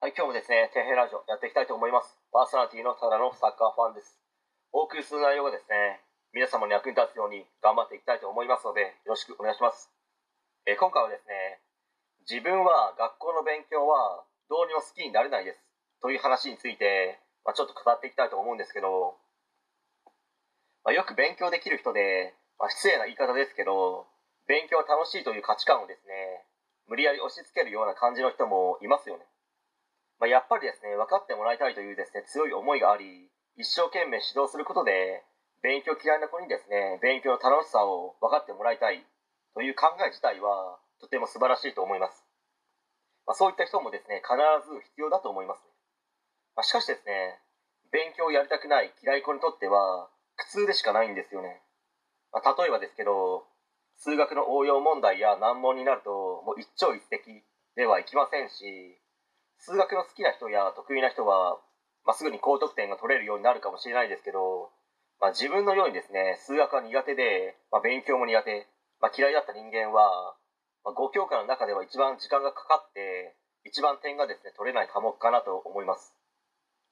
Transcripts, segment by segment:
はい、今日もですね、天平ラジオやっていきたいと思います。パーソナリティのただのサッカーファンです。お送りする内容がですね、皆様に役に立つように頑張っていきたいと思いますので、よろしくお願いします。え今回はですね、自分は学校の勉強はどうにも好きになれないですという話について、まあ、ちょっと語っていきたいと思うんですけど、まあ、よく勉強できる人で、まあ、失礼な言い方ですけど、勉強は楽しいという価値観をですね、無理やり押し付けるような感じの人もいますよね。まあ、やっぱりですね分かってもらいたいというですね強い思いがあり一生懸命指導することで勉強嫌いな子にですね勉強の楽しさを分かってもらいたいという考え自体はとても素晴らしいと思います、まあ、そういった人もですね必ず必要だと思います、まあ、しかしですね勉強をやりたくない嫌い子にとっては苦痛でしかないんですよね、ま、例えばですけど数学の応用問題や難問になるともう一朝一夕ではいきませんし数学の好きな人や得意な人は、まあ、すぐに高得点が取れるようになるかもしれないですけど、まあ、自分のようにですね数学が苦手で、まあ、勉強も苦手、まあ、嫌いだった人間は、まあ、5教科の中では一番時間がかかって一番点がですね取れない科目かなと思います、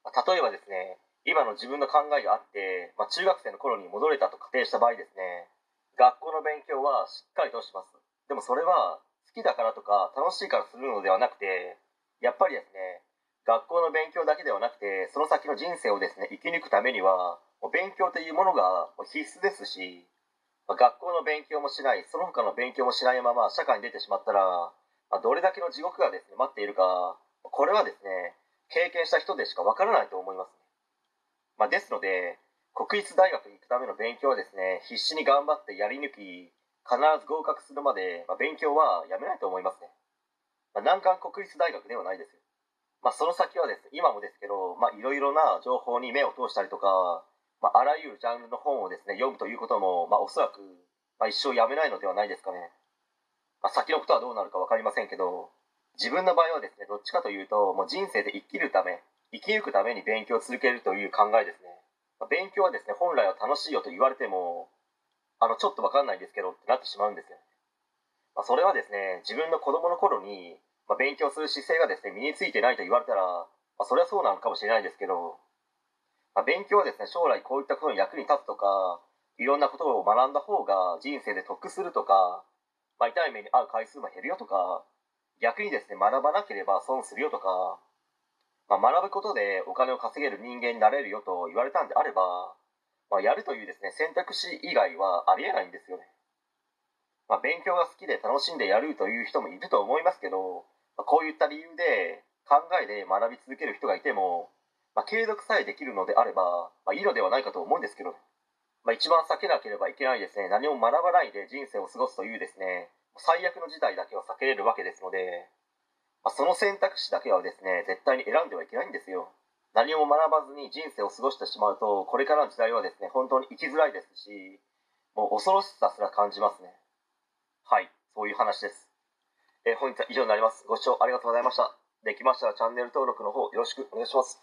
まあ、例えばですね今の自分の考えがあって、まあ、中学生の頃に戻れたと仮定した場合ですね学校の勉強はしっかりとします。でもそれは好きだからとか楽しいからするのではなくてやっぱりですね学校の勉強だけではなくてその先の人生をですね生き抜くためには勉強というものが必須ですし、ま学校の勉強もしないその他の勉強もしないまま社会に出てしまったら、まどれだけの地獄がですね待っているかこれはですね経験した人でしかわからないと思いますね、まあ、ですので国立大学に行くための勉強はですね必死に頑張ってやり抜き必ず合格するまで、まあ勉強はやめないと思いますね。まあ、難関国立大学ではないですよ。まあ、その先はです、今もですけど、まあ、いろいろな情報に目を通したりとか、まあ、あらゆるジャンルの本をですね、読むということも、まあ、おそらく、まあ、一生やめないのではないですかね。まあ、先のことはどうなるか分かりませんけど、自分の場合はですね、どっちかというと、もう人生で生きるため、生き抜くために勉強を続けるという考えですね。まあ、勉強はですね、本来は楽しいよと言われても、あの、ちょっと分かんないんですけどってなってしまうんですよね。まあ、それはですね自分の子供の頃に、まあ、勉強する姿勢がですね身についてないと言われたら、まあ、それはそうなのかもしれないですけど、まあ、勉強はですね将来こういったことに役に立つとかいろんなことを学んだ方が人生で得するとか、まあ、痛い目に遭う回数も減るよとか逆にですね学ばなければ損するよとか、まあ、学ぶことでお金を稼げる人間になれるよと言われたんであれば、まあ、やるというですね選択肢以外はありえないんですよね。まあ、勉強が好きで楽しんでやるという人もいると思いますけど、まあ、こういった理由で考えで学び続ける人がいても、まあ、継続さえできるのであれば、まあ、いいのではないかと思うんですけど、まあ、一番避けなければいけないですね。何も学ばないで人生を過ごすというですね。最悪の事態だけは避けれるわけですので、まあ、その選択肢だけはですね絶対に選んではいけないんですよ。何も学ばずに人生を過ごしてしまうとこれからの時代はですね本当に生きづらいですしもう恐ろしさすら感じますね。はい、そういう話です。えー本日は以上になります。ご視聴ありがとうございました。できましたらチャンネル登録の方よろしくお願いします。